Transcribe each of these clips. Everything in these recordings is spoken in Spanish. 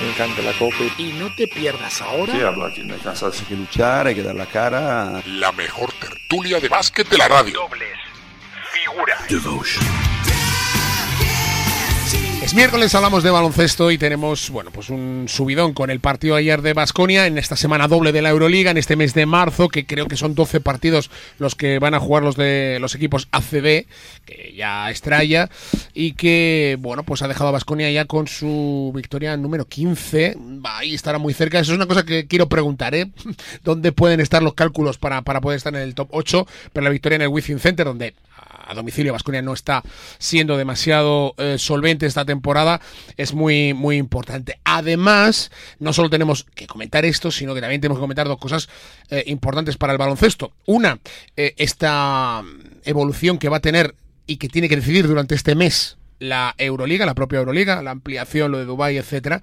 Me encanta la copa. Y no te pierdas ahora. Sí, hablo aquí en casa. Hay que luchar, hay que dar la cara. La mejor tertulia de básquet de la radio. Dobles. Figura. Devotion. Es miércoles, hablamos de baloncesto y tenemos, bueno, pues un subidón con el partido ayer de Basconia en esta semana doble de la Euroliga, en este mes de marzo, que creo que son 12 partidos los que van a jugar los de los equipos ACB, que ya estrella, y que, bueno, pues ha dejado a Basconia ya con su victoria número 15. Va, ahí estará muy cerca. Eso es una cosa que quiero preguntar, ¿eh? ¿Dónde pueden estar los cálculos para, para poder estar en el top 8? Pero la victoria en el Wizzing Center, donde a domicilio Vasconia no está siendo demasiado eh, solvente esta temporada es muy muy importante. Además no solo tenemos que comentar esto sino que también tenemos que comentar dos cosas eh, importantes para el baloncesto. Una eh, esta evolución que va a tener y que tiene que decidir durante este mes la Euroliga, la propia Euroliga, la ampliación, lo de Dubai, etcétera,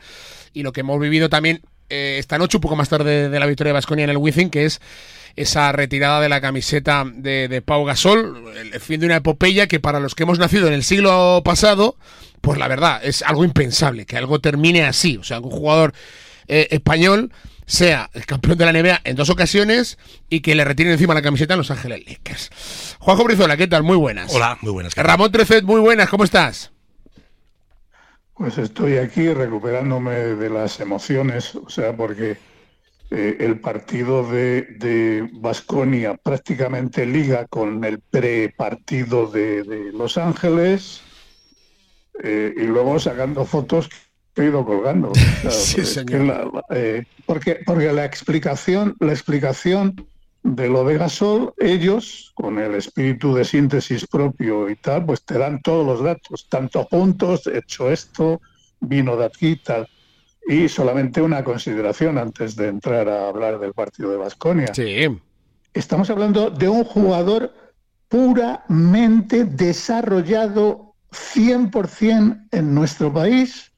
y lo que hemos vivido también esta noche, un poco más tarde de la victoria de Basconia en el Wizzing, que es esa retirada de la camiseta de, de, Pau Gasol, el fin de una epopeya que para los que hemos nacido en el siglo pasado, pues la verdad, es algo impensable, que algo termine así. O sea, que un jugador eh, español sea el campeón de la NBA en dos ocasiones y que le retiren encima la camiseta a Los Ángeles Lakers. Juanjo Brizola, ¿qué tal? Muy buenas. Hola, muy buenas. Ramón Trecet, muy buenas, ¿cómo estás? Pues estoy aquí recuperándome de las emociones, o sea, porque eh, el partido de Vasconia prácticamente liga con el pre-partido de, de, Los Ángeles eh, y luego sacando fotos que he ido colgando. O sea, sí, señor. La, eh, porque, porque la explicación, la explicación de lo de Gasol, ellos, con el espíritu de síntesis propio y tal, pues te dan todos los datos, tanto puntos, hecho esto, vino de aquí, tal. Y solamente una consideración antes de entrar a hablar del partido de Basconia. Sí. Estamos hablando de un jugador puramente desarrollado 100% en nuestro país,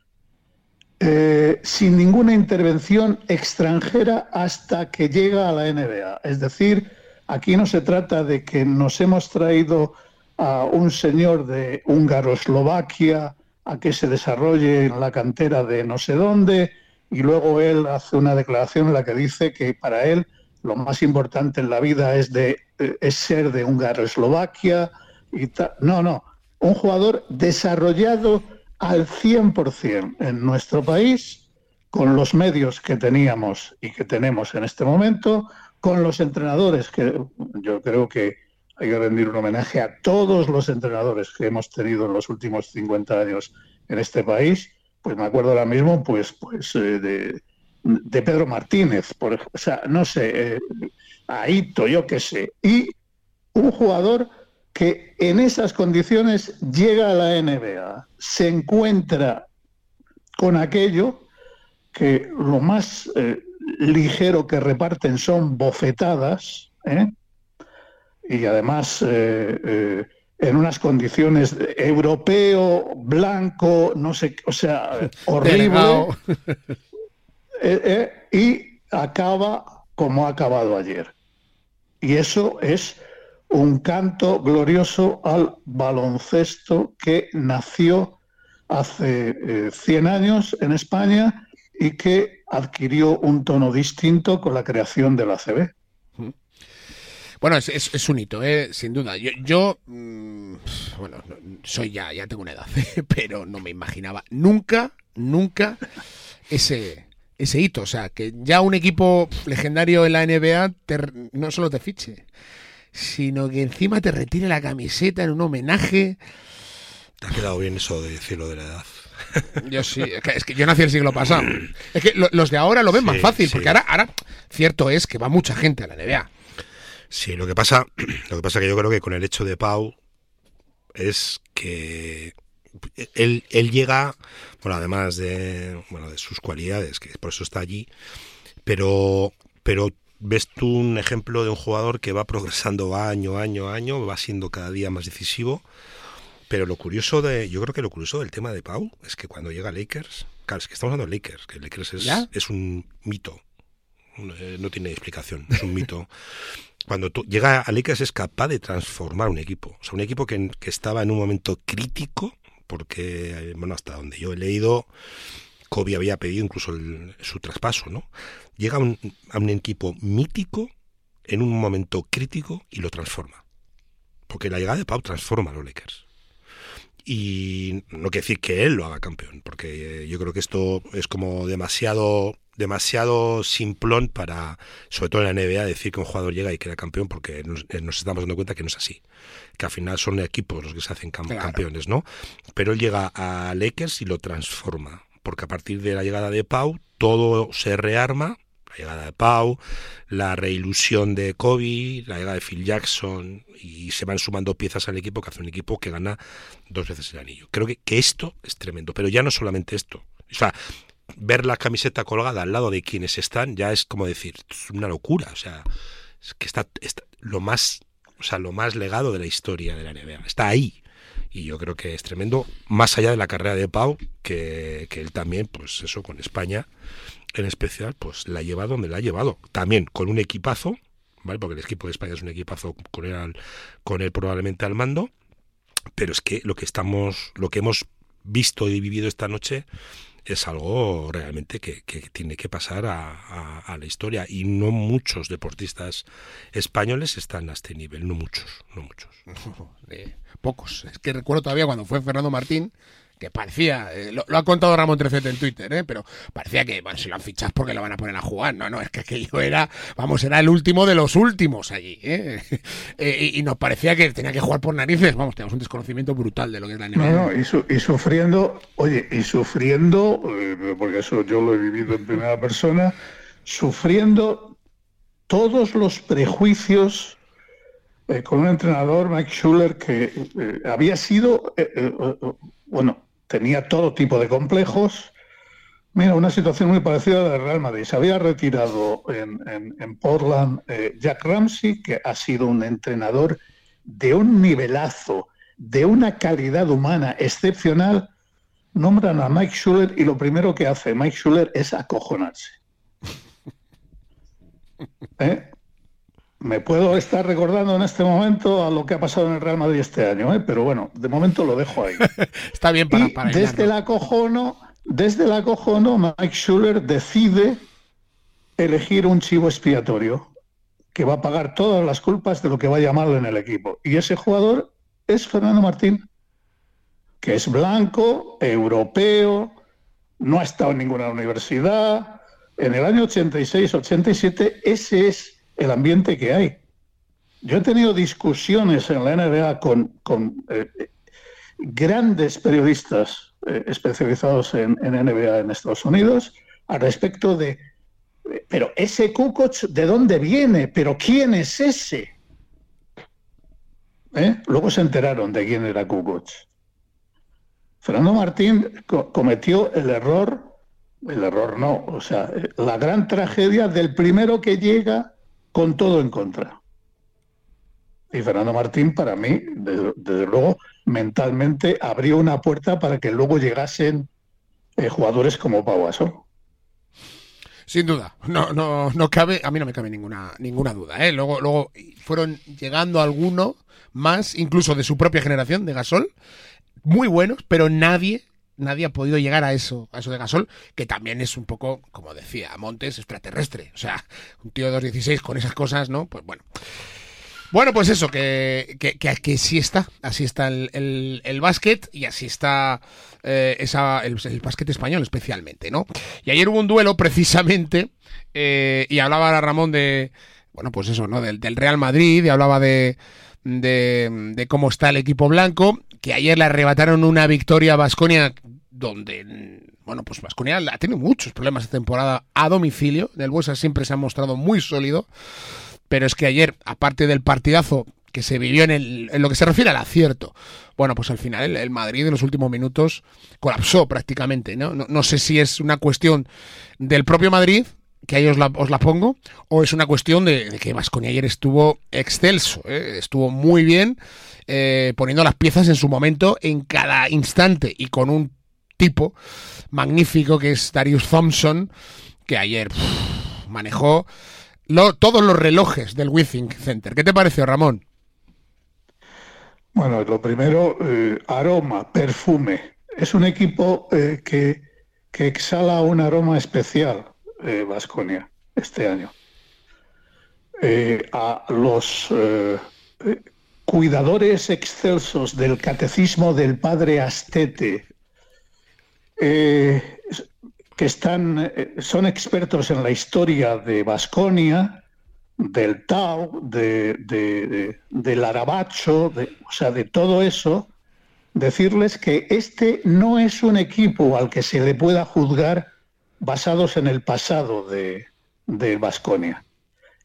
eh, sin ninguna intervención extranjera hasta que llega a la NBA. Es decir, aquí no se trata de que nos hemos traído a un señor de Húngaro-Eslovaquia a que se desarrolle en la cantera de no sé dónde y luego él hace una declaración en la que dice que para él lo más importante en la vida es, de, es ser de Húngaro-Eslovaquia y tal. No, no, un jugador desarrollado al 100% en nuestro país, con los medios que teníamos y que tenemos en este momento, con los entrenadores, que yo creo que hay que rendir un homenaje a todos los entrenadores que hemos tenido en los últimos 50 años en este país, pues me acuerdo ahora mismo pues, pues eh, de, Pedro Martínez, por, o sea, no sé, eh, Aito, yo qué sé, y un jugador que en esas condiciones llega a la NBA, se encuentra con aquello que lo más eh, ligero que reparten son bofetadas, ¿eh? Y además eh, eh, en unas condiciones europeo, blanco, no sé, o sea, horrible, eh, y acaba como ha acabado ayer. Y eso es un canto glorioso al baloncesto que nació hace 100 años en España y que adquirió un tono distinto con la creación de la CB. Bueno, es, es, es, un hito, ¿eh? sin duda. Yo, yo mmm, bueno, soy ya, ya tengo una edad, pero no me imaginaba nunca, nunca ese, ese hito. O sea, que ya un equipo legendario en la NBA te, no solo te fiche, sino que encima te retire la camiseta en un homenaje. Te ha quedado bien eso de decirlo de la edad. Yo sí, es que, es que yo nací el siglo pasado. Es que lo, los de ahora lo ven sí, más fácil, sí. porque ahora, ahora, cierto es que va mucha gente a la NBA. Sí, lo que pasa, lo que pasa que yo creo que con el hecho de Pau es que él, él llega, bueno, además de, bueno, de sus cualidades, que por eso está allí, pero, pero ves tú un ejemplo de un jugador que va progresando año, año, año, va siendo cada día más decisivo. Pero lo curioso de, yo creo que lo curioso del tema de Pau es que cuando llega Lakers, claro, es que estamos hablando de Lakers, que Lakers es, es un mito, no tiene explicación, es un mito. Cuando tú, llega a Lakers es capaz de transformar un equipo. O sea, un equipo que, que estaba en un momento crítico, porque, bueno, hasta donde yo he leído, Kobe había pedido incluso su traspaso, ¿no? Llega a un, equipo mítico en un momento crítico y lo transforma. Porque la llegada de Pau transforma a los Lakers. Y no quiere decir que él lo haga campeón, porque yo creo que esto es como demasiado demasiado simplón para, sobre todo en la NBA, decir que un jugador llega y queda campeón, porque nos, eh, estamos dando cuenta que no es así. Que al final son equipos los que se hacen campeones, ¿no? Pero él llega a Lakers y lo transforma, porque a partir de la llegada de Pau, todo se rearma. La llegada de Pau, la reilusión de Kobe, la llegada de Phil Jackson, y se van sumando piezas al equipo que hace un equipo que gana dos veces el anillo. Creo que, que esto es tremendo, pero ya no solamente esto. O sea, ver la camiseta colgada al lado de quienes están ya es como decir, es una locura, o sea, es que está, lo más, o sea, lo más legado de la historia de la NBA, está ahí. Y yo creo que es tremendo, más allá de la carrera de Pau, que, que él también, pues eso, con España en especial, pues la lleva donde la ha llevado. También con un equipazo, ¿vale? Porque el equipo de España es un equipazo con él, con él probablemente al mando, pero es que lo que estamos, lo que hemos visto y vivido esta noche es algo realmente que, tiene que pasar a, la historia y no muchos deportistas españoles están a este nivel, no muchos, no muchos. pocos. Es que recuerdo todavía cuando fue Fernando Martín, que parecía, eh, lo, ha contado Ramón Trecete en Twitter, ¿eh? pero parecía que, bueno, si lo han fichado porque lo van a poner a jugar. No, no, es que aquello era, vamos, era el último de los últimos allí. ¿eh? eh y, nos parecía que tenía que jugar por narices. Vamos, tenemos un desconocimiento brutal de lo que es la NBA. No, no, y, sufriendo, oye, y sufriendo, eh, porque eso yo lo he vivido en primera persona, sufriendo todos los prejuicios con un entrenador, Mike Schuller, que había sido, bueno, tenía todo tipo de complejos. Mira, una situación muy parecida a la de Real Madrid. Se había retirado en, Portland eh, Jack Ramsey, que ha sido un entrenador de un nivelazo, de una calidad humana excepcional. Nombran a Mike Schuller y lo primero que hace Mike Schuller es acojonarse. ¿Eh? Me puedo estar recordando en este momento a lo que ha pasado en el Real Madrid este año, ¿eh? pero bueno, de momento lo dejo ahí. Está bien para, para desde el acojono, desde el acojono, Mike Schuller decide elegir un chivo expiatorio que va a pagar todas las culpas de lo que vaya mal en el equipo. Y ese jugador es Fernando Martín, que es blanco, europeo, no ha estado en ninguna universidad. En el año 86-87, ese es el ambiente que hay. Yo he tenido discusiones en la NBA con, eh, grandes periodistas eh, especializados en, NBA en Estados Unidos al respecto de, pero ese Kukoc, ¿de dónde viene? ¿Pero quién es ese? ¿Eh? Luego se enteraron de quién era Kukoc. Fernando Martín cometió el error, el error no, o sea, la gran tragedia del primero que llega con todo en contra. Y Fernando Martín, para mí, desde, luego, mentalmente abrió una puerta para que luego llegasen eh, jugadores como Pau Gasol. Sin duda, no, no, no cabe, a mí no me cabe ninguna, ninguna duda. ¿eh? Luego, luego fueron llegando algunos más, incluso de su propia generación, de Gasol, muy buenos, pero nadie nadie ha podido llegar a eso, a eso de Gasol, que también es un poco, como decía Montes, extraterrestre. O sea, un tío de 2.16 con esas cosas, ¿no? Pues bueno. Bueno, pues eso, que, que, que, así está, así está el, el, básquet y así está eh, esa, el, básquet español especialmente, ¿no? Y ayer hubo un duelo precisamente eh, y hablaba Ramón de, bueno, pues eso, ¿no? Del, del Real Madrid y hablaba de, de, de, cómo está el equipo blanco, que ayer le arrebataron una victoria a Basconia donde, bueno, pues Vasconia ha tenido muchos problemas de temporada a domicilio. Del Buesa siempre se ha mostrado muy sólido. Pero es que ayer, aparte del partidazo que se vivió en, el, en lo que se refiere al acierto, bueno, pues al final el, Madrid en los últimos minutos colapsó prácticamente. ¿no? No, sé si es una cuestión del propio Madrid, que ahí os la, os la pongo, o es una cuestión de, que Vasconia ayer estuvo excelso, ¿eh? estuvo muy bien, eh, poniendo las piezas en su momento en cada instante y con un tipo magnífico que es Darius Thompson, que ayer manejó todos los relojes del Withing Center. ¿Qué te pareció, Ramón? Bueno, lo primero, eh, aroma, perfume. Es un equipo eh, que que exhala un aroma especial, Vasconia, este año. a los cuidadores excelsos del catecismo del padre Astete, eh, que están, eh, son expertos en la historia de Vasconia, del Tao, de, del Arabacho, o sea, de todo eso, decirles que este no es un equipo al que se le pueda juzgar basados en el pasado de, de Vasconia.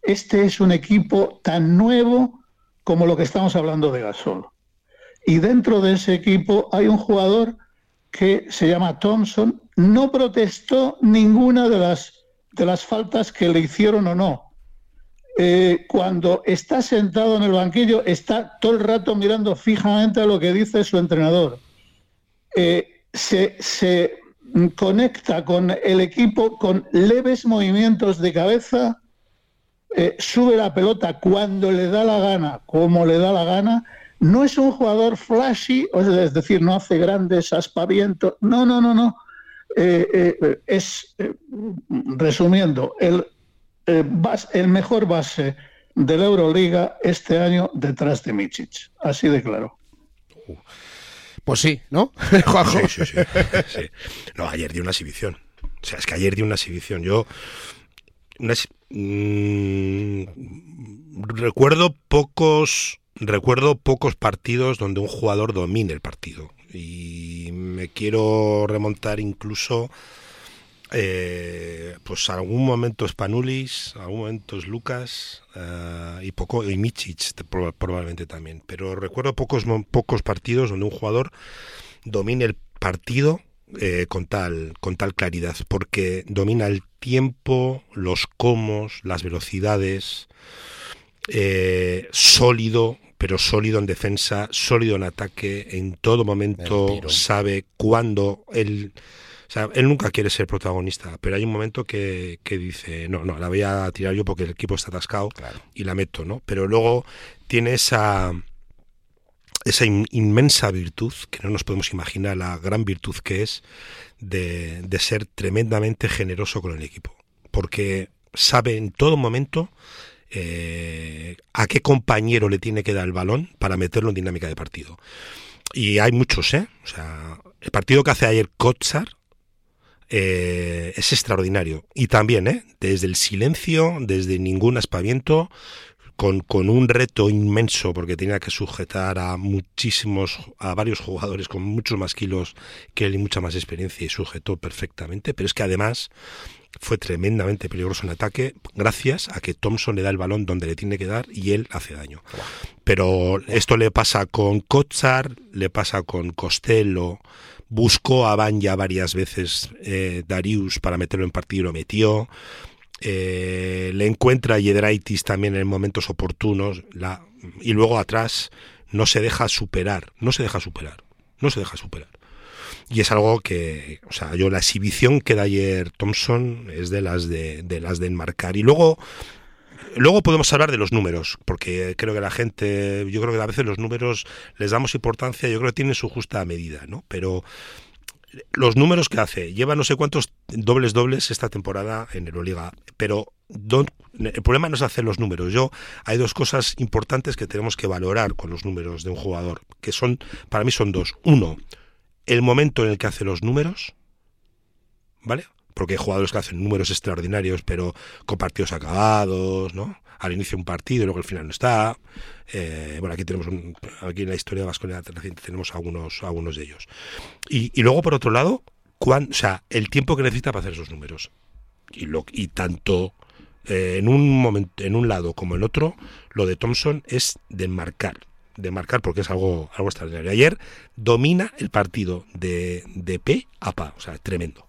Este es un equipo tan nuevo como lo que estamos hablando de Gasol. Y dentro de ese equipo hay un jugador que se llama Thompson, no protestó ninguna de las, de las faltas que le hicieron o no. Eh, cuando está sentado en el banquillo, está todo el rato mirando fijamente a lo que dice su entrenador. Eh, se, se conecta con el equipo con leves movimientos de cabeza eh, sube la pelota cuando le da la gana, como le da la gana. No es un jugador flashy, es decir, no hace grandes aspavientos. No, no, no, no. Eh, eh, es, resumiendo, el, el mejor base de la Euroliga este año detrás de Michic. Así de claro. Pues sí, ¿no? Sí, sí, sí, No, ayer dio una exhibición. O sea, es que ayer dio una exhibición. Yo. Una, Mm, recuerdo pocos recuerdo pocos partidos donde un jugador domine el partido. Y me quiero remontar incluso eh, pues algún momento Spanulis, algún momento Lucas eh, y poco y Michic probablemente también, pero recuerdo pocos pocos partidos donde un jugador domine el partido eh, con, tal, con tal claridad, porque domina el tiempo, los comos, las velocidades, eh, sólido, pero sólido en defensa, sólido en ataque, en todo momento sabe cuándo él... O sea, él nunca quiere ser protagonista, pero hay un momento que, que, dice, no, no, la voy a tirar yo porque el equipo está atascado y la meto, ¿no? Pero luego tiene esa, esa inmensa virtud, que no nos podemos imaginar la gran virtud que es, de, de, ser tremendamente generoso con el equipo. Porque sabe en todo momento eh, a qué compañero le tiene que dar el balón para meterlo en dinámica de partido. Y hay muchos, ¿eh? O sea, el partido que hace ayer Kotsar eh, es extraordinario. Y también, ¿eh? Desde el silencio, desde ningún aspaviento, con, con, un reto inmenso porque tenía que sujetar a muchísimos, a varios jugadores con muchos más kilos que él y mucha más experiencia y sujetó perfectamente, pero es que además fue tremendamente peligroso en ataque gracias a que Thompson le da el balón donde le tiene que dar y él hace daño. Pero esto le pasa con Kotsar, le pasa con Costello, buscó a Banja varias veces eh, Darius para meterlo en partido y lo metió. Eh, le encuentra Yedraitis también en momentos oportunos y luego atrás no se deja superar, no se deja superar, no se deja superar. Y es algo que, o sea, yo la exhibición que da ayer Thompson es de las de, de las de enmarcar. Y luego, luego podemos hablar de los números, porque creo que la gente, yo creo que a veces los números les damos importancia, yo creo que tienen su justa medida, ¿no? Pero los números que hace, lleva no sé cuántos dobles dobles esta temporada en Euroliga, pero el problema no es hacer los números. Yo hay dos cosas importantes que tenemos que valorar con los números de un jugador, que son para mí son dos. Uno, el momento en el que hace los números, ¿vale? Porque hay jugadores que hacen números extraordinarios, pero con partidos acabados, ¿no? Al inicio un partido y luego al final no está. Eh, bueno, aquí tenemos un, aquí en la historia de Vasconia tenemos algunos, algunos de ellos. Y, luego, por otro lado, cuán, o sea, el tiempo que necesita para hacer esos números. Y, lo, y tanto eh, en un momento, en un lado como en otro, lo de Thompson es de marcar. De marcar porque es algo, algo extraordinario. Ayer domina el partido de, de P a Pa, o sea, tremendo.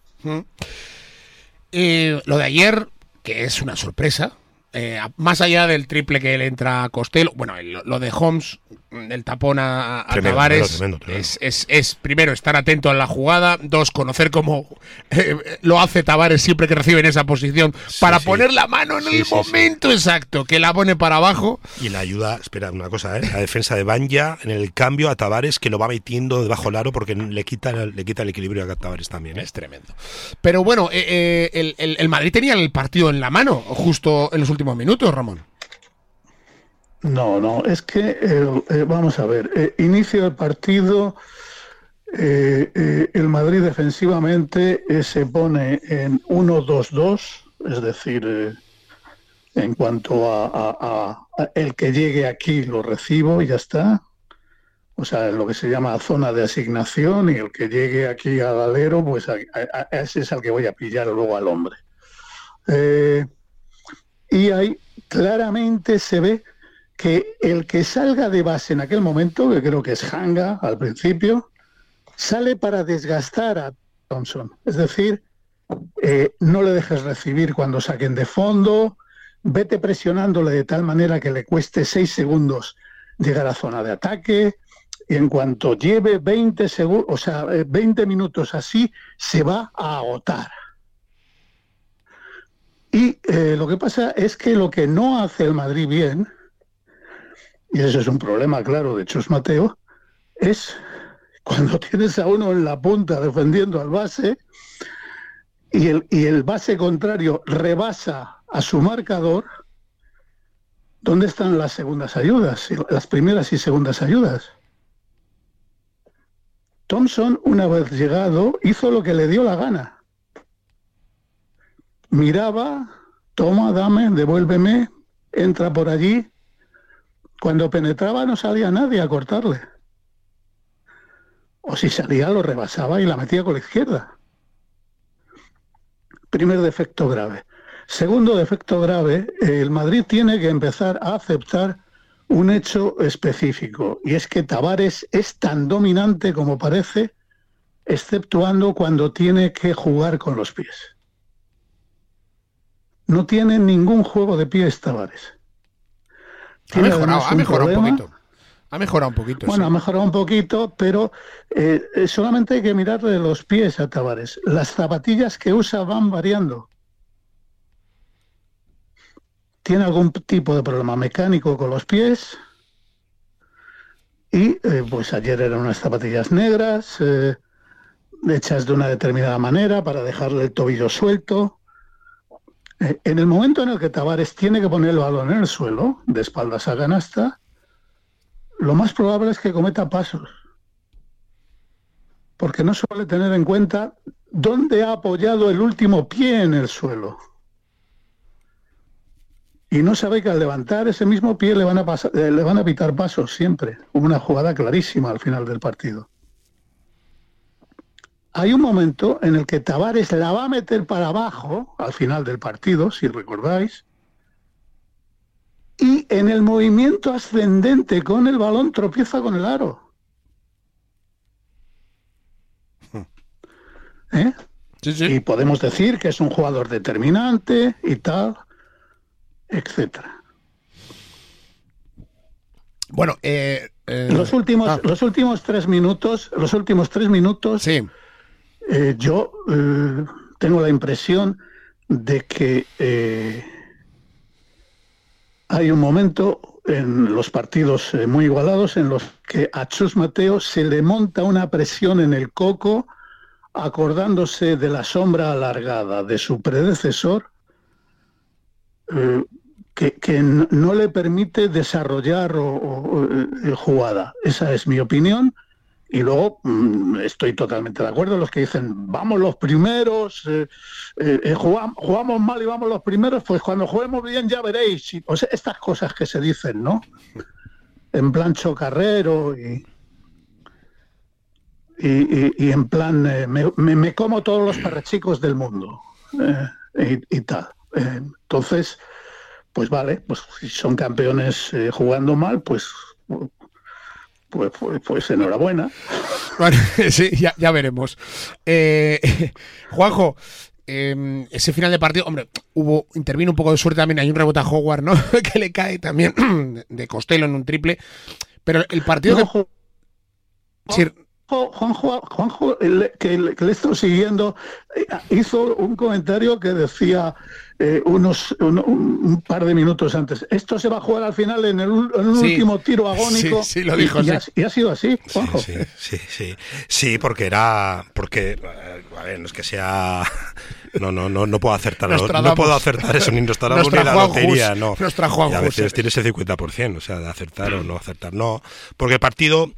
Eh, lo de ayer, que es una sorpresa, eh, más allá del triple que le entra a Costello, bueno, lo de Holmes, el tapón a, a Tavares, Es, es, es, primero estar atento a la jugada, dos, conocer cómo eh, lo hace Tavares siempre que recibe en esa posición, para poner la mano en el momento exacto, que la pone para abajo. Y la ayuda, espera, una cosa, ¿eh? la defensa de Banja en el cambio a Tavares, que lo va metiendo debajo del aro porque le quita, le quita el equilibrio a Tavares también. Es tremendo. Pero bueno, el, el, el Madrid tenía el partido en la mano justo en los últimos minutos, Ramón. No, no, es que, eh, vamos a ver, eh, inicio el partido, eh, el Madrid defensivamente se pone en 1-2-2, es decir, en cuanto a, el que llegue aquí lo recibo y ya está. O sea, lo que se llama zona de asignación y el que llegue aquí al alero, pues ese es al que voy a pillar luego al hombre. Y ahí claramente se ve que el que salga de base en aquel momento, que creo que es Hanga al principio, sale para desgastar a Thompson. Es decir, eh, no le dejes recibir cuando saquen de fondo, vete presionándole de tal manera que le cueste seis segundos llegar a zona de ataque, y en cuanto lleve 20 segundos, o sea, 20 eh, minutos así, se va a agotar. Y eh, lo que pasa es que lo que no hace el Madrid bien y ese es un problema, claro, de Chus Mateo, es cuando tienes a uno en la punta defendiendo al base y el, y el base contrario rebasa a su marcador, ¿dónde están las segundas ayudas? Las primeras y segundas ayudas. Thompson, una vez llegado, hizo lo que le dio la gana. Miraba, toma, dame, devuélveme, entra por allí, cuando penetraba no salía nadie a cortarle. O si salía lo rebasaba y la metía con la izquierda. Primer defecto grave. Segundo defecto grave, el Madrid tiene que empezar a aceptar un hecho específico, y es que Tavares es tan dominante como parece, exceptuando cuando tiene que jugar con los pies. No tiene ningún juego de pies Tavares. Ha mejorado, ha mejorado un, poquito. Ha mejorado un poquito. Bueno, ha mejorado un poquito, pero eh, eh, solamente hay que mirar de los pies a Tavares. Las zapatillas que usa van variando. Tiene algún tipo de problema mecánico con los pies. Y eh, pues ayer eran unas zapatillas negras, hechas de una determinada manera para dejarle el tobillo suelto. Eh, en el momento en el que Tavares tiene que poner el balón en el suelo, de espaldas a canasta, lo más probable es que cometa pasos. Porque no suele tener en cuenta dónde ha apoyado el último pie en el suelo. Y no sabe que al levantar ese mismo pie le van a, pasar, eh, le van a pitar pasos siempre. Hubo una jugada clarísima al final del partido hay un momento en el que Tavares la va a meter para abajo al final del partido, si recordáis, y en el movimiento ascendente con el balón tropieza con el aro. Hmm. ¿Eh? Y podemos decir que es un jugador determinante y tal, etcétera. Bueno, eh, eh, los últimos, ah. los últimos tres minutos, los últimos tres minutos. Sí eh, yo eh, tengo la impresión de que eh, hay un momento en los partidos muy igualados en los que a Chus Mateo se le monta una presión en el coco acordándose de la sombra alargada de su predecesor que, no le permite desarrollar jugada. Esa es mi opinión y luego mm, estoy totalmente de acuerdo los que dicen, vamos los primeros, eh, eh, eh, jugamos, mal y vamos los primeros, pues cuando juguemos bien ya veréis. o sea, estas cosas que se dicen, ¿no? En plan chocarrero y, y, en plan, me, como todos los parrachicos del mundo y, tal. entonces, pues vale, pues si son campeones jugando mal, pues pues, pues, pues, enhorabuena. sí, ya, veremos. Eh, Juanjo, eh, ese final de partido, hombre, hubo, intervino un poco de suerte también, hay un rebote a Howard, ¿no? que le cae también de Costello en un triple. Pero el partido No, que. Sí, Juanjo, Juanjo, el- que, le- que le estoy siguiendo, eh, hizo un comentario que decía eh, unos un, par de minutos antes. Esto se va a jugar al final en, el, en un Sí. último tiro agónico. Sí, sí, lo dijo, y, ha, y ha sido así, Juanjo. Sí, sí, sí. Sí, porque era. Porque. eh, A ver, no es que sea. No, no, no, no puedo acertar. No, puedo acertar eso, ni Nos ni la trajo lotería, Jus, no. nos trajo a Y a veces tienes el 50%, o sea, de acertar o no acertar. No, porque el partido.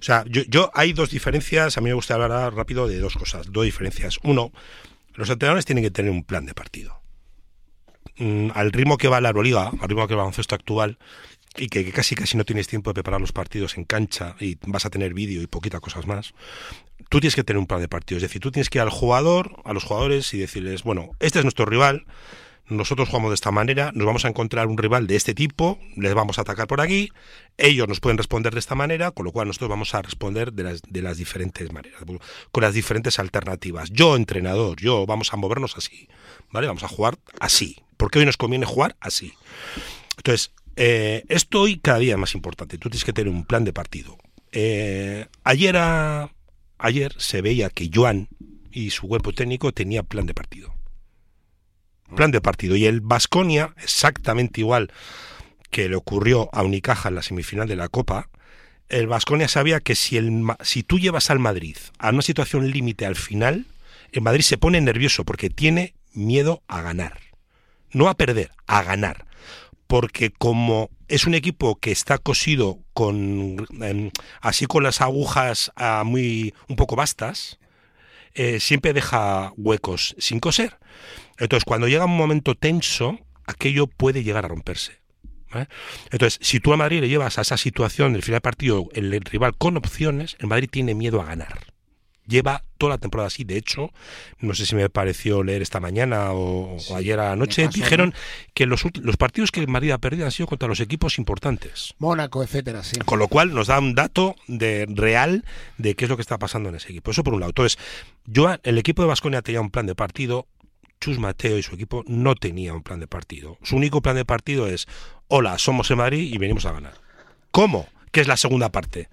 O sea, yo, yo hay dos diferencias. A mí me gusta hablar rápido de dos cosas. Dos diferencias. Uno, los entrenadores tienen que tener un plan de partido. Mm, al ritmo que va la Euroliga, al ritmo que va el baloncesto actual, y que casi casi no tienes tiempo de preparar los partidos en cancha y vas a tener vídeo y poquitas cosas más, tú tienes que tener un plan de partido. Es decir, tú tienes que ir al jugador, a los jugadores y decirles, bueno, este es nuestro rival, nosotros jugamos de esta manera, nos vamos a encontrar un rival de este tipo, les vamos a atacar por aquí, ellos nos pueden responder de esta manera, con lo cual nosotros vamos a responder de las, diferentes maneras, con las diferentes alternativas. Yo, entrenador, yo, vamos a movernos así, ¿vale? Vamos a jugar así, porque hoy nos conviene jugar así. Entonces, eh, esto hoy cada día es más importante, tú tienes que tener un plan de partido. Eh, ayer, ayer se veía que Joan y su cuerpo técnico tenía plan de partido plan de partido. Y el Vasconia, exactamente igual que le ocurrió a Unicaja en la semifinal de la Copa, el Vasconia sabía que si, el, si tú llevas al Madrid a una situación límite al final, el Madrid se pone nervioso porque tiene miedo a ganar. No a perder, a ganar. Porque como es un equipo que está cosido con em, así con las agujas ah, muy un poco vastas, eh, siempre deja huecos sin coser. Entonces, cuando llega un momento tenso, aquello puede llegar a romperse. Entonces, si tú a Madrid le llevas a esa situación del final del partido el, el rival con opciones, el Madrid tiene miedo a ganar. Lleva toda la temporada así. De hecho, no sé si me pareció leer esta mañana o, o ayer a la noche, me pasó, dijeron que los, los partidos que el Madrid ha perdido han sido contra los equipos importantes. Mónaco, etcétera, sí. Con lo cual nos da un dato de real de qué es lo que está pasando en ese equipo. Eso por un lado. Entonces, yo, el equipo de Vasconia tenía un plan de partido. Chus Mateo y su equipo no tenía un plan de partido. Su único plan de partido es, hola, somos el Madrid y venimos a ganar. ¿Cómo? ¿Qué es la segunda parte?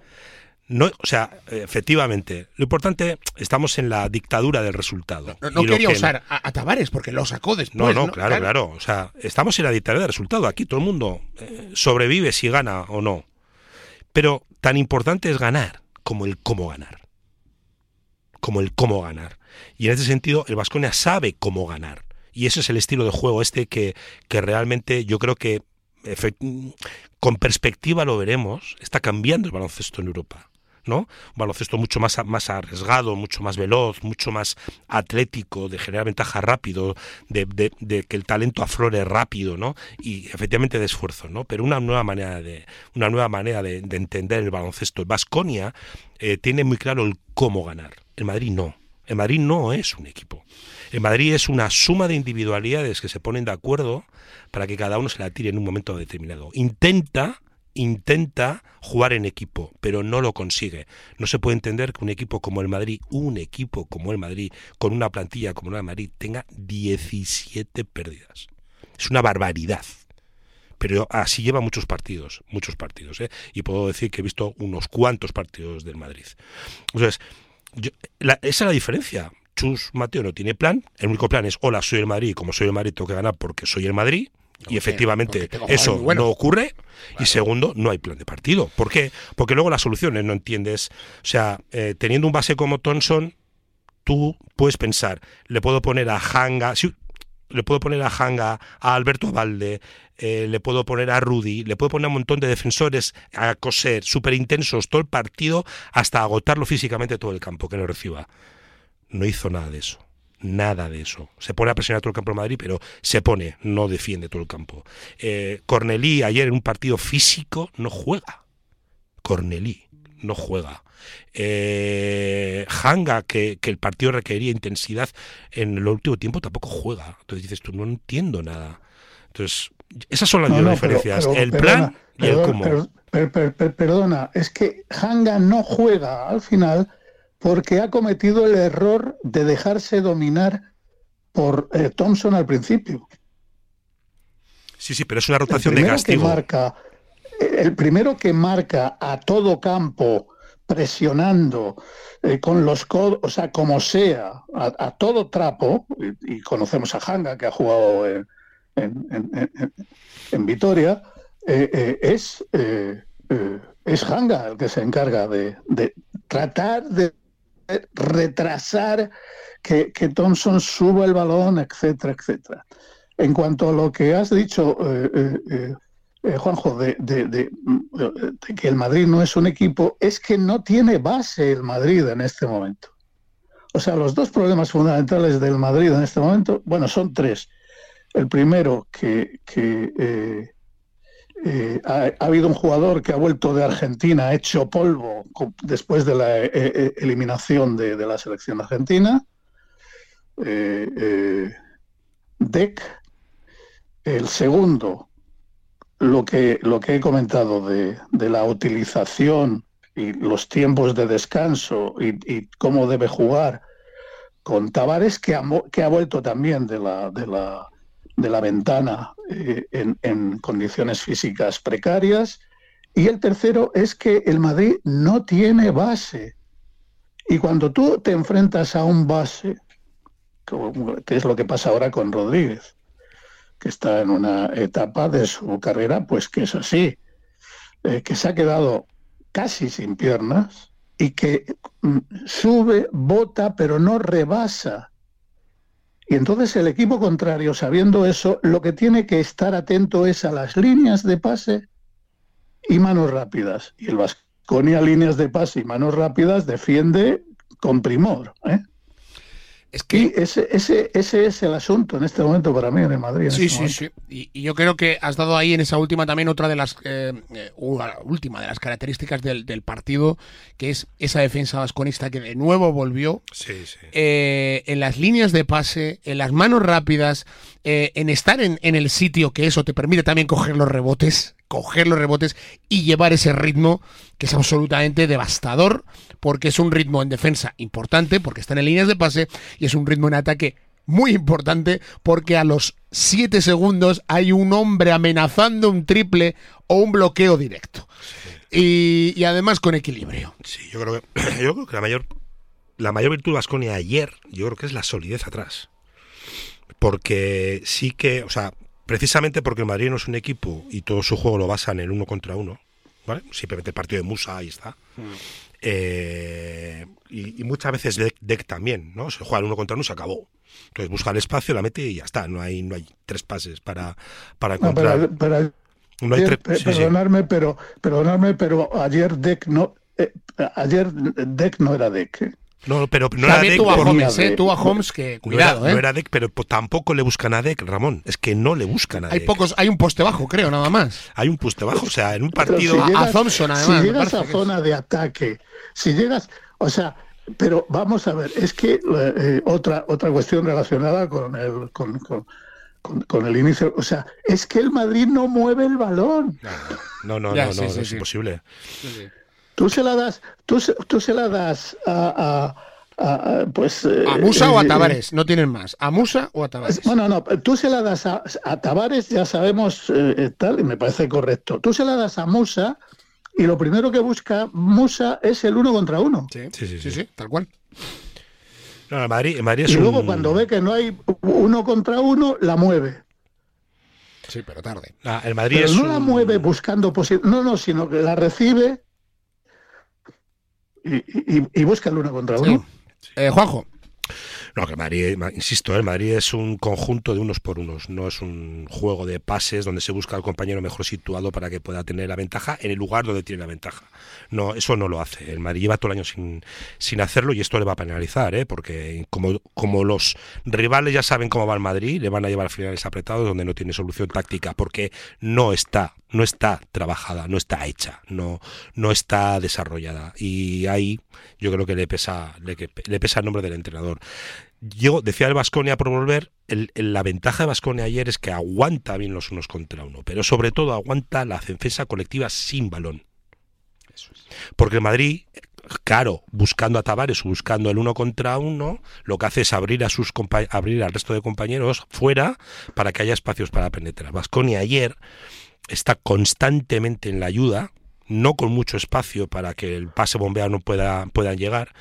No, o sea, efectivamente, lo importante, estamos en la dictadura del resultado. No, quería que- usar a, a Tavares porque lo sacó después. no, no, claro, claro, O sea, estamos en la dictadura del resultado. Aquí todo el mundo eh, sobrevive si gana o no. Pero tan importante es ganar como el cómo ganar. Como el cómo ganar. Y en ese sentido, el Vasconia sabe cómo ganar. Y ese es el estilo de juego este que, que realmente yo creo que con perspectiva lo veremos. Está cambiando el baloncesto en Europa. ¿no? Un baloncesto mucho más, más arriesgado, mucho más veloz, mucho más atlético, de generar ventaja rápido, de, que el talento aflore rápido, ¿no? Y efectivamente de esfuerzo, ¿no? Pero una nueva manera de, una nueva manera de, de entender el baloncesto. El Vasconia eh, tiene muy claro el cómo ganar. El Madrid no. El Madrid no es un equipo. El Madrid es una suma de individualidades que se ponen de acuerdo para que cada uno se la tire en un momento determinado. Intenta intenta jugar en equipo, pero no lo consigue. No se puede entender que un equipo como el Madrid, un equipo como el Madrid, con una plantilla como la de Madrid, tenga 17 pérdidas. Es una barbaridad. Pero así lleva muchos partidos, muchos partidos. ¿eh? Y puedo decir que he visto unos cuantos partidos del Madrid. Entonces, yo- la- esa es la diferencia. Chus Mateo no tiene plan. El único plan es, hola, soy el Madrid. Como soy el Madrid, tengo que ganar porque soy el Madrid. Y efectivamente eso no ocurre. Y segundo, no hay plan de partido. ¿Por qué? Porque luego las soluciones no entiendes. O sea, eh, teniendo un base como Thompson, tú puedes pensar, le puedo poner a Hanga, le puedo poner a Hanga, a Alberto Valde, eh, le puedo poner a Rudy, le puedo poner a un montón de defensores a coser súper intensos todo el partido hasta agotarlo físicamente todo el campo, que no reciba. No hizo nada de eso. Nada de eso. Se pone a presionar todo el campo de Madrid, pero se pone, no defiende todo el campo. Eh, Cornelí ayer en un partido físico no juega. Cornelí no juega. Eh, Hanga, que, que el partido requería intensidad en el último tiempo, tampoco juega. Entonces dices tú, no entiendo nada. Entonces, esas son las No, diferencias. pero el perdona, plan y el cómo. per- per- per- per- perdona, es que Hanga no juega al final porque ha cometido el error de dejarse dominar por eh, Thompson al principio. Sí, sí, pero es una rotación de castigo. marca, el primero que marca a todo campo, presionando eh, con los codos, o sea, como sea, a, todo trapo, y, conocemos a Hanga que ha jugado en, en, Vitoria, eh, eh, es, es Hanga el que se encarga de, tratar de retrasar que, que, Thompson suba el balón, etcétera, etcétera. En cuanto a lo que has dicho, eh, Juanjo, de, que el Madrid no es un equipo, es que no tiene base el Madrid en este momento. O sea, los dos problemas fundamentales del Madrid en este momento, bueno, son tres. El primero, que, eh, eh, ha, habido un jugador que ha vuelto de Argentina hecho polvo después de la eliminación de, la selección argentina. Deck. El segundo, lo que, lo que he comentado de, la utilización y los tiempos de descanso y, cómo debe jugar con Tavares, que ha, que ha vuelto también de la, de la, de la ventana eh, en, en, condiciones físicas precarias. Y el tercero es que el Madrid no tiene base. Y cuando tú te enfrentas a un base, que es lo que pasa ahora con Rodríguez, que está en una etapa de su carrera, pues que es así, eh, que se ha quedado casi sin piernas y que mm, sube, bota, pero no rebasa. Y entonces el equipo contrario, sabiendo eso, lo que tiene que estar atento es a las líneas de pase y manos rápidas. Y el Vasconia líneas de pase y manos rápidas defiende con primor. ¿eh? Es que ese, ese, ese es el asunto en este momento para mí en Madrid. sí, este sí, sí. Y, yo creo que has dado ahí en esa última también otra de las eh, eh última de las características del, del, partido, que es esa defensa vasconista que de nuevo volvió eh, en las líneas de pase, en las manos rápidas, eh, en estar en, en el sitio que eso te permite también coger los rebotes coger los rebotes y llevar ese ritmo que es absolutamente devastador, porque es un ritmo en defensa importante, porque están en líneas de pase, y es un ritmo en ataque muy importante, porque a los 7 segundos hay un hombre amenazando un triple o un bloqueo directo. Y, además con equilibrio. Sí, yo creo que, yo creo que la mayor la mayor virtud de Vasconia ayer, yo creo que es la solidez atrás. Porque sí que, o sea, precisamente porque el Madrid no es un equipo y todo su juego lo basa en el uno contra uno, ¿vale? Simplemente el partido de Musa, ahí está. Mm. Eh, y, muchas veces Deck, también, ¿no? Se juega el uno contra uno y se acabó. Entonces busca el espacio, la mete y ya está. No hay, no hay tres pases para, para encontrar. No, hay perdonarme, pero perdonarme, pero ayer Deck no, eh, ayer Deck no era Deck. ¿eh? No, pero no era Deck. Tuvo a Holmes, ¿eh? Tuvo a Holmes que. Cuidado, no era, ¿eh? No era Deck, pero tampoco le buscan a Deck, Ramón. Es que no le buscan a Hay pocos, hay un poste bajo, creo, nada más. Hay un poste bajo, o sea, en un partido. a Thompson, además. Si llegas a zona de ataque, si llegas. O sea, pero vamos a ver, es que eh, otra, otra cuestión relacionada con el. Con, con, el inicio, o sea, es que el Madrid no mueve el balón. No, no, no, no, es imposible. Tú se la das, tú, tú se la das a, a pues a Musa o a eh, Tavares, no tienen más. ¿A Musa o a Tavares? Bueno, no, tú se la das a, a Tavares, ya sabemos eh, tal, y me parece correcto. Tú se la das a Musa y lo primero que busca Musa es el uno contra uno. Sí, sí, sí, sí, tal cual. No, Madrid, Madrid es y luego cuando ve que no hay uno contra uno, la mueve. Sí, pero tarde. Ah, el Madrid pero no la mueve buscando posibilidades. No, no, sino que la recibe y, busca el uno contra uno. Eh, Juanjo. No, que Madrid, insisto, el Madrid es un conjunto de unos por unos, no es un juego de pases donde se busca al compañero mejor situado para que pueda tener la ventaja en el lugar donde tiene la ventaja. No, eso no lo hace. El Madrid lleva todo el año sin, sin hacerlo y esto le va a penalizar, ¿eh? porque como, como los rivales ya saben cómo va el Madrid, le van a llevar a finales apretados donde no tiene solución táctica, porque no está no está trabajada, no está hecha, no, no está desarrollada. Y ahí yo creo que le pesa, le, le pesa el nombre del entrenador. Yo decía el Vasconia por volver, el, la ventaja de Vasconia ayer es que aguanta bien los unos contra uno, pero sobre todo aguanta la defensa colectiva sin balón. Porque Madrid Caro, buscando a Tavares, buscando el uno contra uno, lo que hace es abrir a sus abrir al resto de compañeros fuera para que haya espacios para penetrar. Vasconia ayer está constantemente en la ayuda, no con mucho espacio para que el pase bombeado no pueda puedan llegar,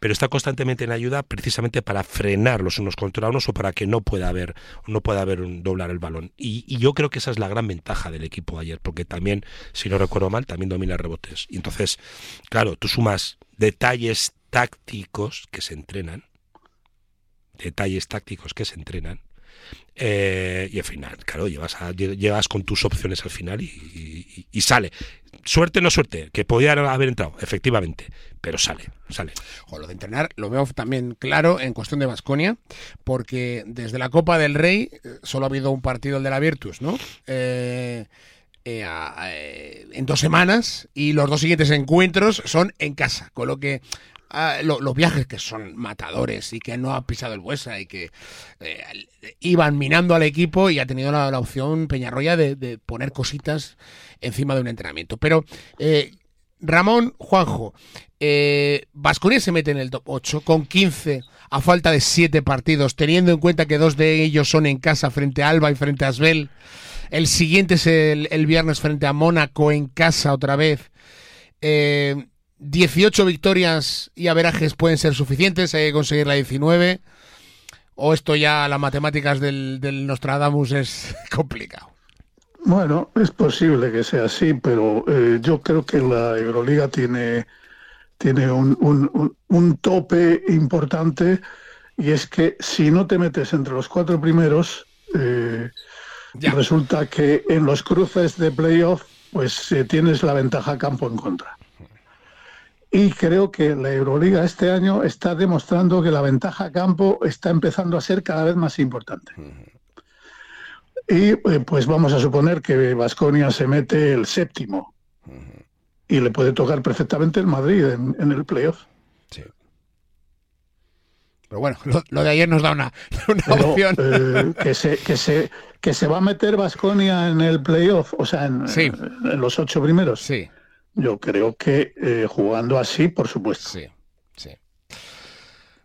pero está constantemente en ayuda precisamente para frenar los unos contra unos o para que no pueda haber no pueda haber un doblar el balón. Y, yo creo que esa es la gran ventaja del equipo ayer, porque también, si no recuerdo mal, también domina rebotes. Y entonces, claro, tú sumas detalles tácticos que se entrenan, detalles tácticos que se entrenan, eh, y al final, claro, llevas, llevas con tus opciones al final y, sale. Suerte no suerte, que podía haber entrado, efectivamente, pero sale, sale. O lo de entrenar lo veo también claro en cuestión de Vasconia, porque desde la Copa del Rey eh, solo ha habido un partido el de la Virtus, ¿no? Eh, en dos semanas y los dos siguientes encuentros son en casa, con lo que Ah, los viajes que son matadores y que no ha pisado el Buesa y que eh, iban minando al equipo y ha tenido la, opción Peñarroya de, poner cositas encima de un entrenamiento. Pero eh, Ramón, Juanjo, eh, se mete en el top 8 con 15 a falta de 7 partidos, teniendo en cuenta que dos de ellos son en casa frente a Alba y frente a Asbel. El siguiente es el, el viernes frente a Mónaco en casa otra vez. Eh, 18 victorias y averajes pueden ser suficientes, hay que conseguir la 19. O esto ya, las matemáticas del, del Nostradamus es complicado. Bueno, es posible que sea así, pero eh, yo creo que la Euroliga tiene, tiene un, un, un, tope importante y es que si no te metes entre los cuatro primeros, eh, resulta que en los cruces de playoff pues eh, tienes la ventaja campo en contra. Y creo que la Euroliga este año está demostrando que la ventaja campo está empezando a ser cada vez más importante. Y eh, pues vamos a suponer que Vasconia se mete el séptimo y le puede tocar perfectamente el Madrid en, el playoff. Sí. Pero bueno, lo, de ayer nos da una, opción. Eh, que, se, que, se, que se va a meter Vasconia en el playoff, o sea, en, en los ocho primeros. Sí. Yo creo que eh, jugando así, por supuesto. Sí, sí.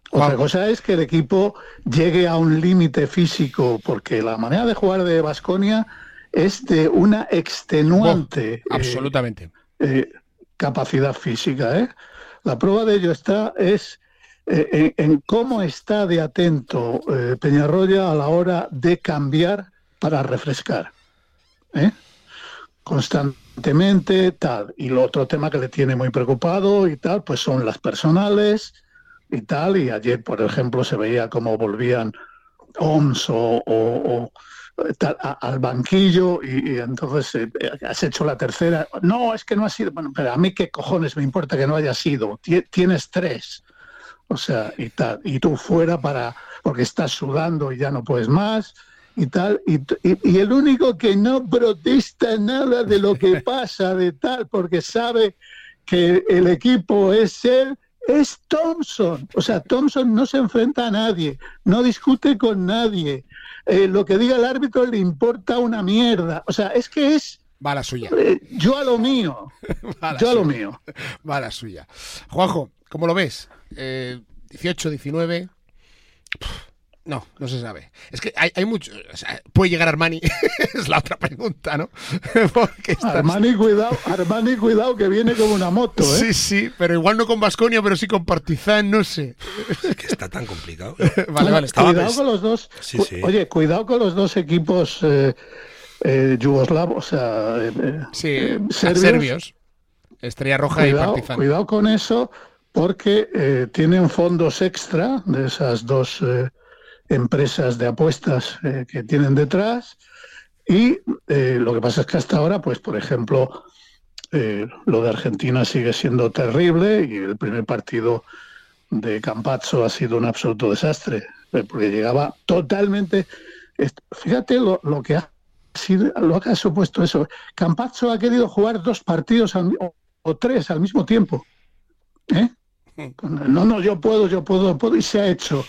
Otra cosa es que el equipo llegue a un límite físico, porque la manera de jugar de Basconia es de una extenuante. Eh, absolutamente. Eh, capacidad física. La prueba de ello está es en, en, cómo está de atento Peñarroya a la hora de cambiar para refrescar. Constante Evidentemente, tal. Y lo otro tema que le tiene muy preocupado y tal, pues son las personales y tal. Y ayer, por ejemplo, se veía cómo volvían OMS o, tal, al banquillo y, entonces eh, has hecho la tercera. No, es que no ha sido. Bueno, pero a mí qué cojones me importa que no haya sido. Tienes tres. O sea, y tal. Y tú fuera para. porque estás sudando y ya no puedes más y tal, y, y, el único que no protesta nada de lo que pasa, de tal, porque sabe que el equipo es él, es Thompson. O sea, Thompson no se enfrenta a nadie, no discute con nadie. Eh, lo que diga el árbitro le importa una mierda. O sea, es que es... Va la suya. Eh, yo a lo mío. yo a lo mío. Va la suya. Juanjo, ¿cómo lo ves? Eh, 18, 19. No, no se sabe. Es que hay, hay mucho. O sea, puede llegar Armani, es la otra pregunta, ¿no? Armani, cuidado, Armani, cuidado, que viene como una moto, ¿eh? Sí, sí, pero igual no con Vasconia, pero sí con Partizan, no sé. Es que está tan complicado. vale, vale. Cuidado con los dos. Oye, cuidado con los dos equipos eh, eh, yugoslavos, o sea, eh, sí, serbios. Estrella Roja y Partizan. Cuidado con eso, porque tienen fondos extra de esas dos empresas de apuestas eh, que tienen detrás. Y eh, lo que pasa es que hasta ahora, pues por ejemplo, eh, lo de Argentina sigue siendo terrible y el primer partido de Campazzo ha sido un absoluto desastre, porque llegaba totalmente... Fíjate lo, que ha sido, lo que ha supuesto eso. Campazzo ha querido jugar dos partidos o, tres al mismo tiempo. No, no, yo puedo, yo puedo, puedo, y se ha hecho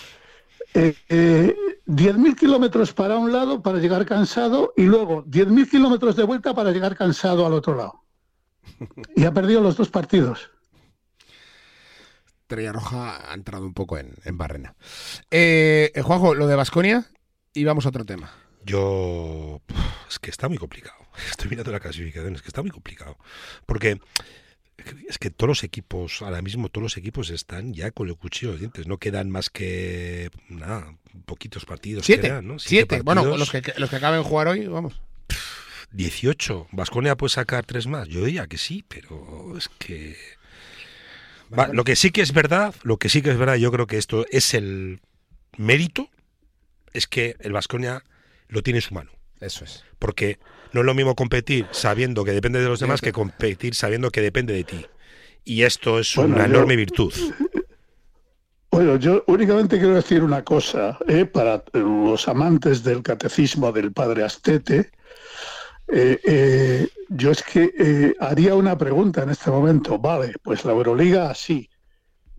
eh, 10.000 eh, kilómetros para un lado para llegar cansado y luego 10.000 kilómetros de vuelta para llegar cansado al otro lado. Y ha perdido los dos partidos. Estrella Roja ha entrado un poco en, en barrena. Eh, eh, Juanjo, lo de Basconia y vamos a otro tema. Yo. Es que está muy complicado. Estoy mirando la clasificación, es que está muy complicado. Porque es que todos los equipos, ahora mismo todos los equipos están ya con el cuchillo de dientes. No quedan más que. Nada, poquitos partidos. Siete. quedan, ¿no? Siete. Bueno, los que, los que acaben de jugar hoy, vamos. 18. ¿Vasconia puede sacar tres más? Yo diría que sí, pero es que. Va, lo que sí que es verdad, lo que sí que es verdad, yo creo que esto es el mérito, es que el Vasconia lo tiene en su mano. Eso es. Porque no es lo mismo competir sabiendo que depende de los demás que competir sabiendo que depende de ti. Y esto es Bueno, una yo- enorme virtud. Bueno, yo únicamente quiero decir una cosa, ¿eh? para los amantes del catecismo del padre Astete. eh, eh, yo es que eh, haría una pregunta en este momento. Vale, pues la Euroliga sí,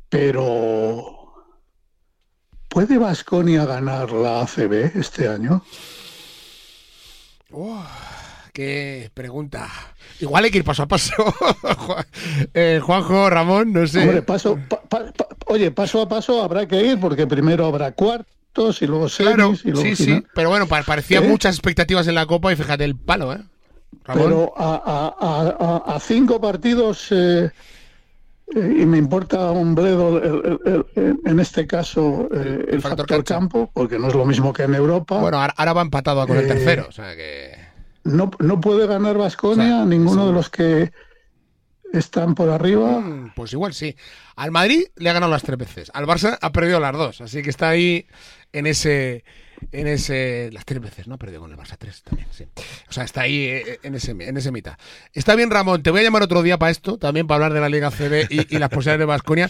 pero ¿puede Vasconia ganar la ACB este año? Qué pregunta. Igual hay que ir paso a paso. Eh, Juanjo, Ramón, no sé. Hombre, paso, pa- pa- pa- oye, paso a paso habrá que ir porque primero habrá cuartos y luego semis claro, y luego sí, sí. Pero bueno, pa- parecía ¿Eh? muchas expectativas en la Copa y fíjate el palo, ¿eh? Ramón. Pero a, a- a- a- a cinco partidos, eh, y me importa un bledo el- el- el- en este caso eh, el, factor factor, cancha. campo, porque no es lo mismo que en Europa. Bueno, ahora, va empatado con el Eh, tercero. O sea que. no, no puede ganar Vasconia, O sea, ninguno de los que están por arriba. Mm, Pues igual sí. Al Madrid le ha ganado las tres veces. Al Barça ha perdido las dos. Así que está ahí en ese. En ese. Las tres veces, ¿no? Ha perdido con el Barça tres también, sí. O sea, está ahí eh, en ese, en ese mitad. Está bien, Ramón. Te voy a llamar otro día para esto, también para hablar de la Liga CB y, y las posibilidades de Vasconia.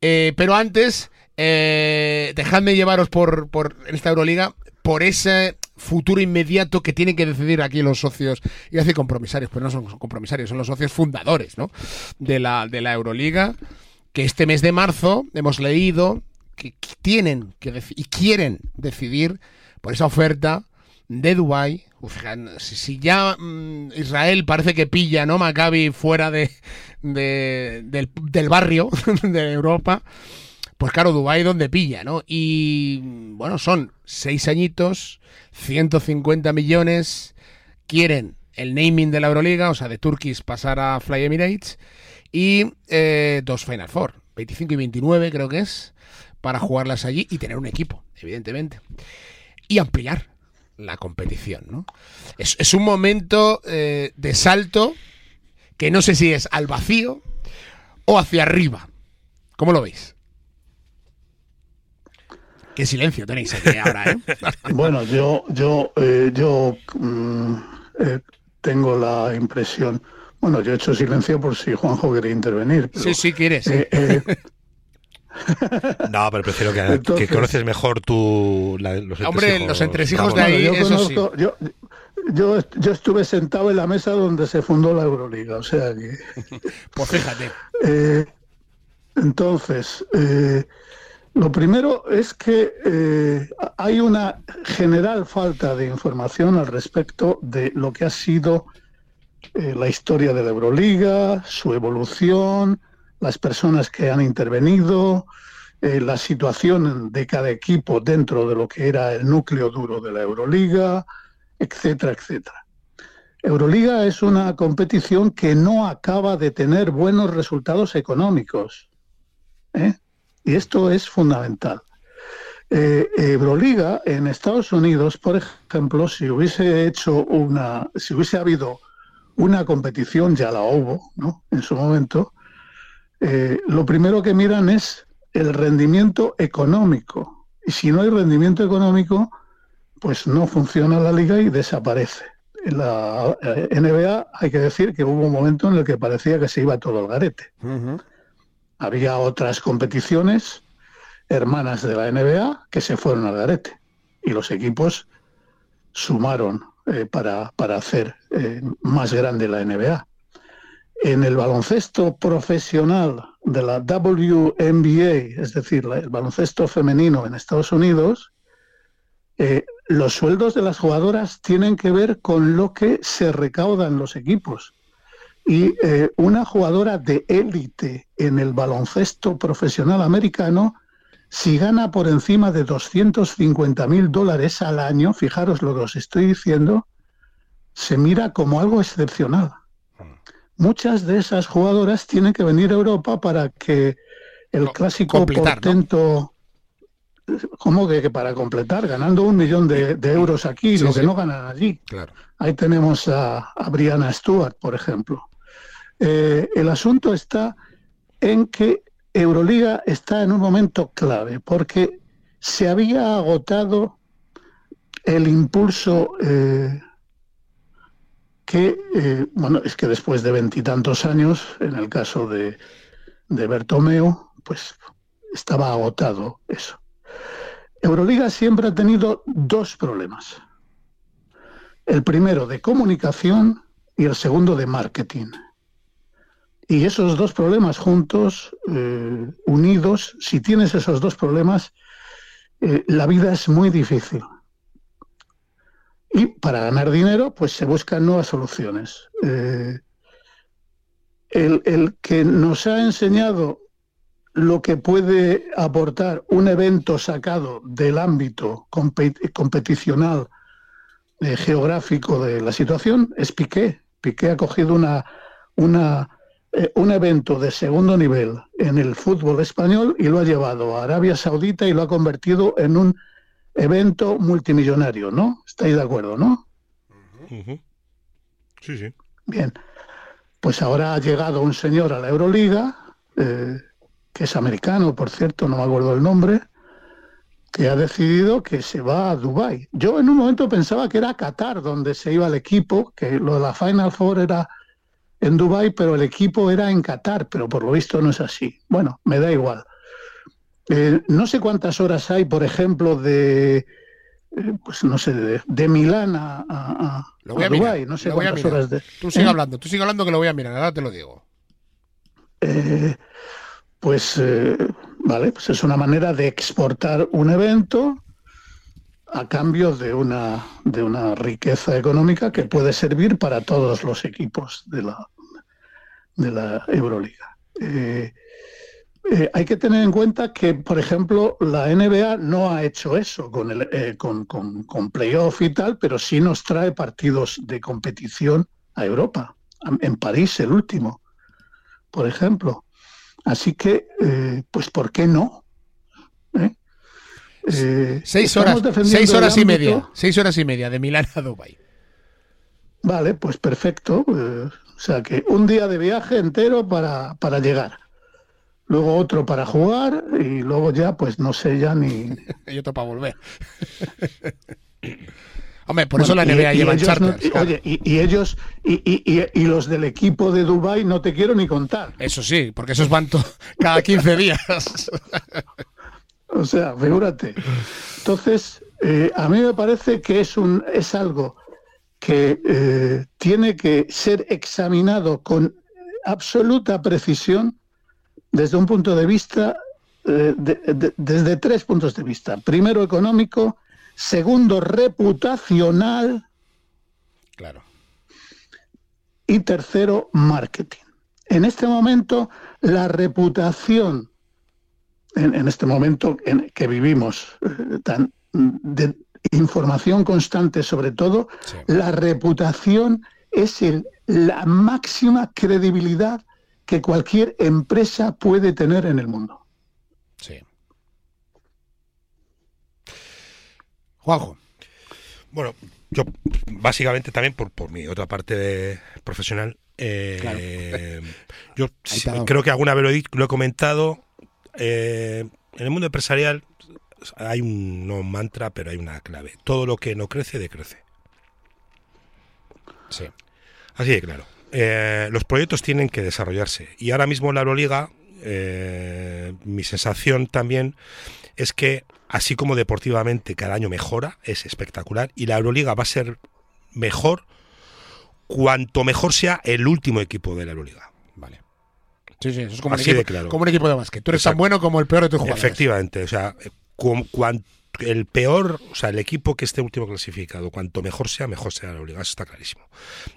pero antes, eh, dejadme llevaros por, por esta Euroliga por ese futuro inmediato que tienen que decidir aquí los socios, y decir compromisarios, pero no son compromisarios, son los socios fundadores ¿no? de, la, de la Euroliga, que este mes de marzo hemos leído que tienen que y quieren decidir por esa oferta de Dubái. Si, ya mm, Israel parece que pilla, ¿no? Maccabi fuera de, de- del, del barrio de Europa, pues claro, Dubái donde pilla, ¿no? Y bueno, son seis añitos, 150 millones, quieren el naming de la Euroliga, o sea, de Turkish pasar a Fly Emirates, y eh, dos Final Four, 25 y 29 creo que es, para jugarlas allí y tener un equipo, evidentemente. Y ampliar la competición, ¿no? Es, es un momento eh, de salto que no sé si es al vacío o hacia arriba. ¿Cómo lo veis? Qué silencio tenéis aquí ahora, ¿eh? Bueno, yo, yo, eh, yo mm, eh, tengo la impresión. Bueno, yo he hecho silencio por si Juanjo quiere intervenir. pero, Sí, sí, quieres. sí. No, pero prefiero que, Entonces- que conoces mejor tu, la- los Hombre, entresijos. los entresijos de ahí, yo, eso sí. conozco- yo, yo, yo estuve sentado en la mesa donde se fundó la Euroliga, o sea que. Pues fíjate. Eh, entonces, eh, lo primero es que eh, hay una general falta de información al respecto de lo que ha sido eh, la historia de la Euroliga, su evolución, las personas que han intervenido, eh, la situación de cada equipo dentro de lo que era el núcleo duro de la Euroliga, etcétera, etcétera. Euroliga es una competición que no acaba de tener buenos resultados económicos. ¿eh? Y esto es fundamental. Eh, Euroliga en Estados Unidos, por ejemplo, si hubiese hecho una, si hubiese habido una competición, ya la hubo, ¿no? En su momento, eh, lo primero que miran es el rendimiento económico. Y si no hay rendimiento económico, pues no funciona la liga y desaparece. En la eh, NBA hay que decir que hubo un momento en el que parecía que se iba todo al garete. Había otras competiciones hermanas de la NBA que se fueron al garete y los equipos sumaron eh, para, para hacer eh, más grande la NBA. En el baloncesto profesional de la WNBA, es decir, el baloncesto femenino en Estados Unidos, eh, los sueldos de las jugadoras tienen que ver con lo que se recaudan los equipos. Y eh, una jugadora de élite en el baloncesto profesional americano, si gana por encima de 250 mil dólares al año, fijaros lo que os estoy diciendo, se mira como algo excepcional. Muchas de esas jugadoras tienen que venir a Europa para que el Co- clásico completar, ¿no? portento, ¿cómo que, que para completar? Ganando un millón de, de euros aquí, Sí, lo sí. que no ganan allí. Claro. Ahí tenemos a, a Brianna Stewart, por ejemplo. Eh, el asunto está en que Euroliga está en un momento clave, porque se había agotado el impulso eh, que, eh, bueno, es que después de veintitantos años, en el caso de, de Bertomeu, pues estaba agotado eso. Euroliga siempre ha tenido dos problemas. El primero de comunicación y el segundo de marketing. Y esos dos problemas juntos, eh, unidos, si tienes esos dos problemas, eh, la vida es muy difícil. Y para ganar dinero, pues se buscan nuevas soluciones. Eh, el, el que nos ha enseñado lo que puede aportar un evento sacado del ámbito compe- competicional eh, geográfico de la situación es Piqué. Piqué ha cogido una, una, eh, un evento de segundo nivel en el fútbol español y lo ha llevado a Arabia Saudita y lo ha convertido en un evento multimillonario, ¿no? ¿Estáis de acuerdo, no? Sí, sí. Bien, pues ahora ha llegado un señor a la Euroliga, eh, que es americano, por cierto, no me acuerdo el nombre, que ha decidido que se va a Dubái. Yo en un momento pensaba que era Qatar donde se iba el equipo, que lo de la Final Four era en Dubái, pero el equipo era en Qatar, pero por lo visto no es así. Bueno, me da igual. Eh, no sé cuántas horas hay, por ejemplo, de, eh, pues no sé, de, de Milán a, a- a- Lo voy a, a mirar. Dubái. No sé cuántas horas de. Tú sigue ¿Eh? hablando, tú sigue hablando que lo voy a mirar, ahora te lo digo. Eh, pues eh, vale, pues es una manera de exportar un evento a cambio de una de una riqueza económica que puede servir para todos los equipos de la de la Euroliga. Eh, hay que tener en cuenta que, por ejemplo, la NBA no ha hecho eso con, el, eh, con, con, con playoff y tal, pero sí nos trae partidos de competición a Europa. En París, el último, por ejemplo. Así que, eh, pues, ¿por qué no? ¿Eh? Eh, Seis horas, seis horas y media. Seis horas y media de Milán a Dubái. Vale, pues perfecto. O sea que un día de viaje entero para, para llegar. Luego otro para jugar y luego ya, pues no sé ya ni... Y otro para volver. Hombre, por eso la y- NBA y lleva no- charters. claro. Oye, y, y ellos y, y- y- y los del equipo de Dubai no te quiero ni contar. Eso sí, porque esos van cada 15 días. O sea, figúrate. Entonces, eh, a mí me parece que es un es algo que eh, tiene que ser examinado con absoluta precisión desde un punto de vista, eh, de- de- desde tres puntos de vista. Primero, económico. Segundo, reputacional. Claro. y tercero, marketing. En este momento, la reputación, en, en este momento en que vivimos, eh, tan, de información constante sobre todo, Sí. la reputación es el- la máxima credibilidad que cualquier empresa puede tener en el mundo. Sí. Juanjo. Bueno, yo básicamente también por, por mi otra parte de- profesional, eh, yo sí- creo que alguna vez lo he, lo he comentado, eh, en el mundo empresarial hay un no un mantra, pero hay una clave. Todo lo que no crece, decrece. Sí. Así de claro. Eh, los proyectos tienen que desarrollarse. Y ahora mismo en la Euroliga, eh, mi sensación también es que, así como deportivamente cada año mejora, es espectacular. Y la Euroliga va a ser mejor cuanto mejor sea el último equipo de la Euroliga. Vale. Sí, sí, eso es como, un Así equipo, de claro. como un equipo de básquet. Tú eres tan bueno como el peor de tus jugadores. Efectivamente. O sea, cu- cuan- el peor, o sea, el equipo que esté último clasificado, cuanto mejor sea, mejor sea la Euroliga, eso está clarísimo.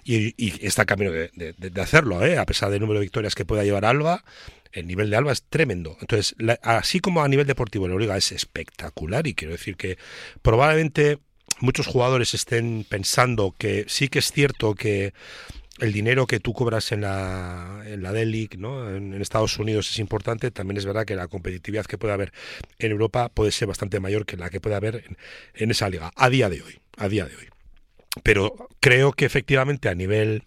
Y, y está camino de, hacerlo, ¿eh? a pesar del número de victorias que pueda llevar Alba, el nivel de Alba es tremendo. Entonces, así como a nivel deportivo la Euroliga es espectacular y quiero decir que probablemente muchos jugadores estén pensando que sí que es cierto que el dinero que tú cobras en la, en la D-League, ¿no? En, en, Estados Unidos es importante, también es verdad que la competitividad que puede haber en Europa puede ser bastante mayor que la que puede haber en, en esa liga, a día de hoy, a día de hoy. Pero creo que efectivamente a nivel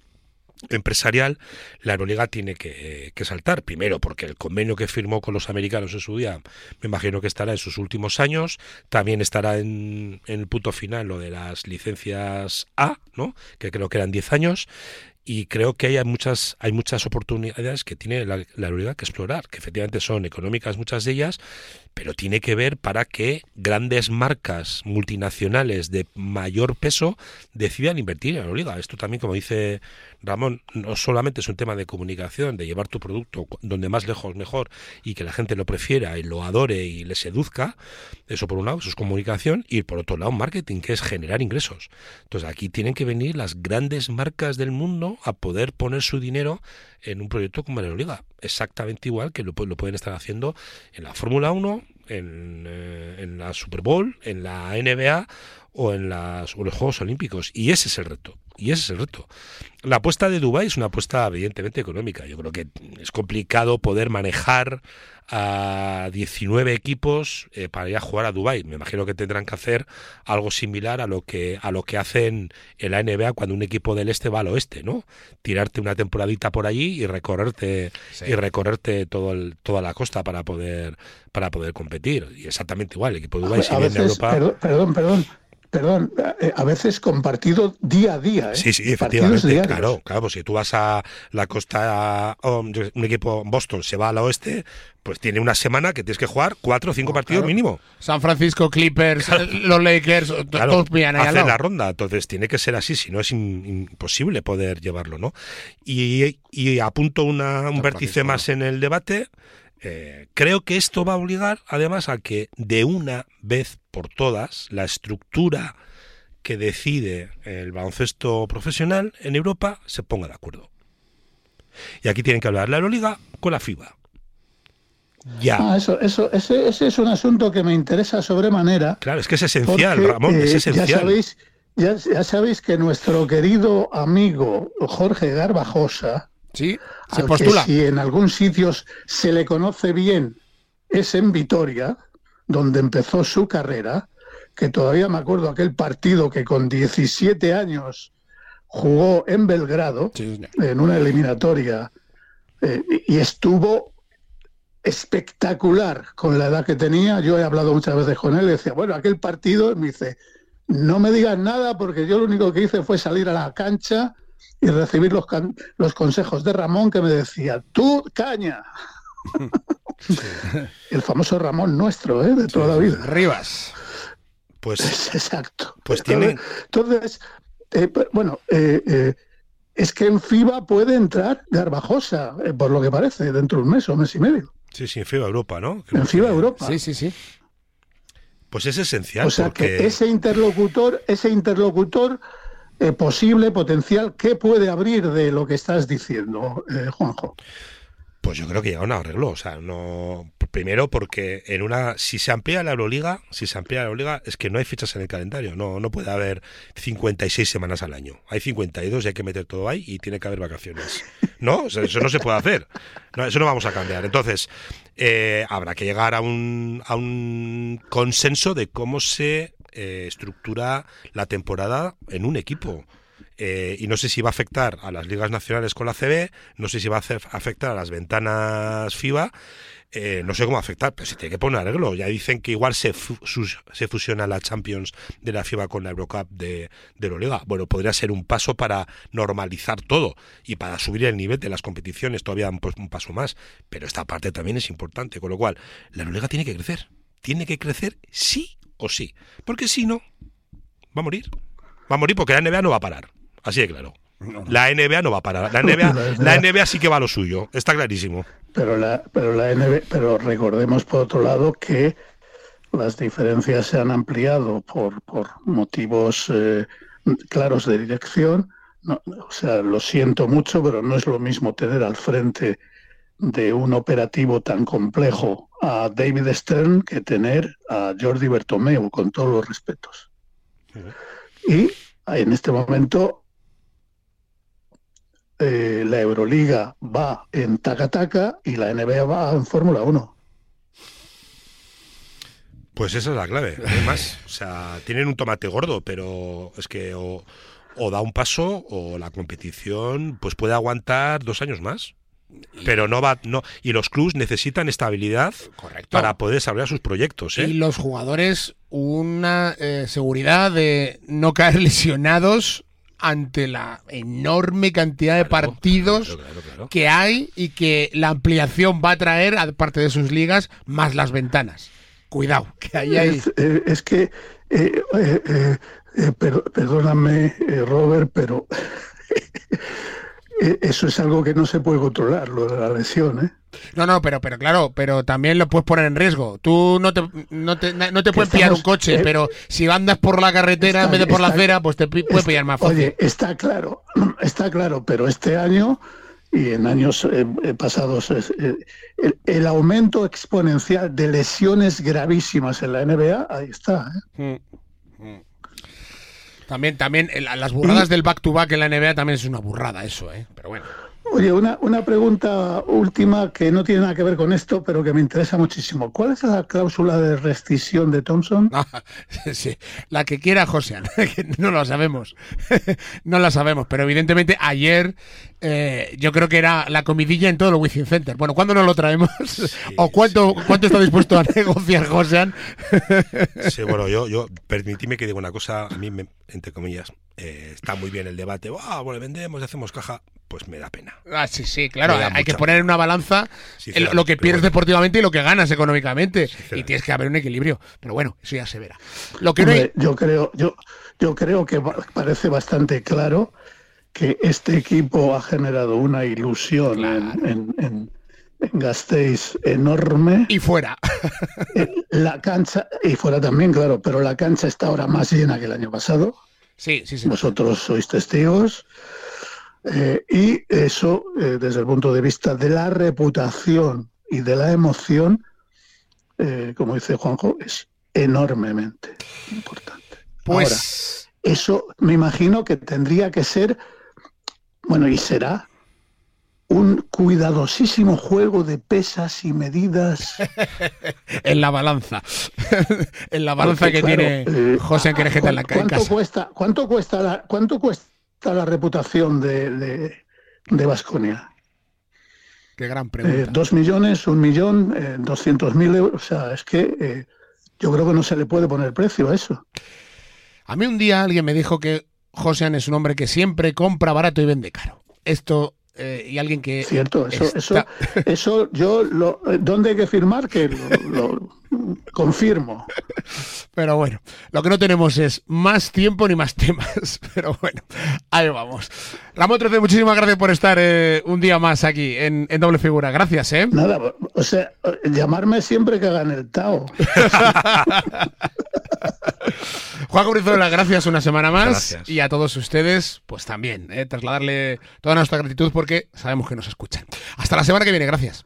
empresarial, la Euroliga tiene que, que, saltar. Primero, porque el convenio que firmó con los americanos en su día, me imagino que estará en sus últimos años. También estará en, en el punto final lo de las licencias A, ¿no? que creo que eran 10 años y creo que hay muchas hay muchas oportunidades que tiene la, la que explorar, que efectivamente son económicas muchas de ellas, pero tiene que ver para que grandes marcas multinacionales de mayor peso decidan invertir en Euroliga. Esto también, como dice Ramón, no solamente es un tema de comunicación, de llevar tu producto donde más lejos mejor y que la gente lo prefiera y lo adore y le seduzca, eso por un lado, eso es comunicación, y por otro lado marketing, que es generar ingresos. Entonces aquí tienen que venir las grandes marcas del mundo a poder poner su dinero en un proyecto como la Euroliga, exactamente igual que lo, lo pueden estar haciendo en la Fórmula 1, en, eh, en, la Super Bowl, en la NBA o en, las, o los Juegos Olímpicos. Y ese es el reto. Y ese es el reto. La apuesta de Dubái es una apuesta evidentemente económica. Yo creo que es complicado poder manejar a 19 equipos eh, para ir a jugar a Dubai. Me imagino que tendrán que hacer algo similar a lo que a lo que hacen en la NBA cuando un equipo del este va al oeste, ¿no? Tirarte una temporadita por allí y recorrerte sí. y recorrerte todo el, toda la costa para poder para poder competir. Y exactamente igual, el equipo de Dubai a, si viene a Europa. Perdón, perdón, perdón. Perdón, eh, a veces compartido día a día. ¿eh? Sí, sí, efectivamente. Claro, claro, pues si tú vas a la costa, oh, un equipo Boston se va al oeste, pues tiene una semana que tienes que jugar cuatro o cinco partidos claro. mínimo. San Francisco Clippers, los Lakers, Claro, todos pillan ahí hace la ronda, entonces tiene que ser así, si no es in- imposible poder llevarlo, ¿no? Y, y apunto una, un San vértice Francisco, más en el debate. Eh, creo que esto va a obligar, además, a que de una vez por todas la estructura que decide el baloncesto profesional en Europa se ponga de acuerdo. Y aquí tienen que hablar la Euroliga con la FIBA. Ya. Ah, eso, eso, ese, ese es un asunto que me interesa sobremanera. Claro, es que es esencial, porque, Ramón, es eh, esencial. Ya sabéis, ya, ya sabéis que nuestro querido amigo Jorge Garbajosa, Sí, se al postula. que si en algún sitio se le conoce bien, es en Vitoria, donde empezó su carrera, que todavía me acuerdo aquel partido que con 17 años jugó en Belgrado, Sí, en una eliminatoria, eh, y estuvo espectacular con la edad que tenía. Yo he hablado muchas veces con él y decía, bueno, aquel partido, me dice, no me digas nada porque yo lo único que hice fue salir a la cancha y recibir los, can- los consejos de Ramón que me decía, tú caña. El famoso Ramón nuestro, ¿eh? de toda la vida. Rivas. Pues, Exacto. pues tiene, Entonces, eh, bueno, eh, eh, es que en FIBA puede entrar Garbajosa, eh, por lo que parece, dentro de un mes o mes y medio. Sí, sí, en FIBA Europa, ¿no? Creo En FIBA que- Europa. Sí, sí, sí. Pues es esencial o sea porque que ese interlocutor, ese interlocutor eh, posible, potencial, ¿qué puede abrir de lo que estás diciendo, eh, Juanjo? pues yo creo que llega un arreglo, o sea, no primero porque en una si se amplía la Euroliga, si se amplía la Euroliga es que no hay fechas en el calendario, no no puede haber 56 semanas al año. Hay 52 y hay que meter todo ahí y tiene que haber vacaciones. ¿No? Eso no se puede hacer. Eso no vamos a cambiar. Entonces, eh, habrá que llegar a un, a un consenso de cómo se eh, estructura la temporada en un equipo. Eh, y no sé si va a afectar a las ligas nacionales con la CB, no sé si va a afectar a las ventanas FIBA, eh, no sé cómo afectar, pero se tiene que poner arreglo. Ya dicen que igual se, se fusiona la Champions de la FIBA con la Eurocup de, de la Liga. Bueno, podría ser un paso para normalizar todo y para subir el nivel de las competiciones, todavía un, pues, un paso más. Pero esta parte también es importante, con lo cual la Liga tiene que crecer. Tiene que crecer sí o sí, porque si no, va a morir. Va a morir porque la NBA no va a parar. Así de claro. La NBA no va a parar. La NBA, la NBA sí que va a lo suyo. Está clarísimo. Pero la, pero la NB, pero recordemos por otro lado que las diferencias se han ampliado por, por motivos eh, claros de dirección. No, o sea, lo siento mucho, pero no es lo mismo tener al frente de un operativo tan complejo a David Stern que tener a Jordi Bertomeu, con todos los respetos. Y en este momento eh, la Euroliga va en taca-taca y la NBA va en Fórmula 1. Pues esa es la clave. Además, o sea, tienen un tomate gordo, pero es que o, o da un paso o la competición pues puede aguantar dos años más. Pero no va, no, y los clubs necesitan estabilidad Correcto. para poder desarrollar sus proyectos. ¿eh? Y los jugadores una eh, seguridad de no caer lesionados ante la enorme cantidad de Claro, partidos claro, claro, claro. que hay y que la ampliación va a traer, aparte de sus ligas, más las ventanas. Cuidado, que ahí hay... Es, eh, es que, eh, eh, eh, eh, per- perdóname, eh, Robert, pero eso es algo que no se puede controlar, lo de la lesión. ¿eh? No, no, pero, pero claro, pero también lo puedes poner en riesgo. Tú no te, no te, no te puedes pillar un coche, eh, pero si andas por la carretera en vez de por la acera, pues te pi- puede Está- pillar más fácil. Oye, está claro, está claro, pero este año y en años eh, eh, pasados eh, el, el aumento exponencial de lesiones gravísimas en la NBA, ahí está. ¿eh? Mm, mm. También, también el- las burradas del back to back en la NBA también es una burrada eso, ¿eh? Pero bueno. Oye, una, una pregunta última que no tiene nada que ver con esto, pero que me interesa muchísimo. ¿Cuál es la cláusula de rescisión de Thompson? Ah, sí, la que quiera que no lo sabemos. no la sabemos, pero evidentemente ayer eh, yo creo que era la comidilla en todo el Wizzing Center. Bueno, ¿cuándo nos lo traemos? ¿O cuánto, cuánto está dispuesto a negociar Josian? Sí, bueno, yo, yo permitidme que diga una cosa, a mí, me- entre comillas, eh, está muy bien el debate, ah, bueno, vendemos y hacemos caja, pues me da pena. Ah, sí, sí, claro. Hay que poner en una balanza el- lo que pierdes bueno. deportivamente y lo que ganas económicamente. Y tienes que haber un equilibrio. Pero bueno, eso ya se verá. Lo que no Hombre, hay... yo creo, yo, yo creo que parece bastante claro que este equipo ha generado una ilusión en, en, en- en Gasteiz enorme. Y fuera. Eh, La cancha, y fuera también, claro, pero la cancha está ahora más llena que el año pasado. Sí, sí, sí. Vosotros sois testigos. Eh, y eso, eh, desde el punto de vista de la reputación y de la emoción, eh, como dice Juanjo, es enormemente importante. Ahora, Pues... eso me imagino que tendría que ser, bueno, y será un cuidadosísimo juego de pesas y medidas. en la balanza. en la balanza Porque, que claro, tiene eh, José Anquerejeta en la ca- en ¿cuánto casa. cuesta, cuánto cuesta la, cuánto cuesta la reputación de, de, de Baskonia? Qué gran Eh, pregunta. dos millones, un millón, eh, doscientos mil euros. O sea, es que eh, yo creo que no se le puede poner precio a eso. A mí un día alguien me dijo que Josean es un hombre que siempre compra barato y vende caro. Esto, eh, y alguien que... Cierto, eso, está- eso, eso yo lo, eh, ¿dónde hay que firmar? Que lo, lo confirmo. Pero bueno, lo que no tenemos es más tiempo ni más temas. Pero bueno, ahí vamos. Ramón Trece, muchísimas gracias por estar eh, un día más aquí en, en Doble Figura. Gracias, ¿eh? Nada, o sea, llamarme siempre que hagan el Tao. Juan Brizuela, gracias una semana más. Gracias. Y a todos ustedes, pues también, eh, trasladarle toda nuestra gratitud porque sabemos que nos escuchan. Hasta la semana que viene, gracias.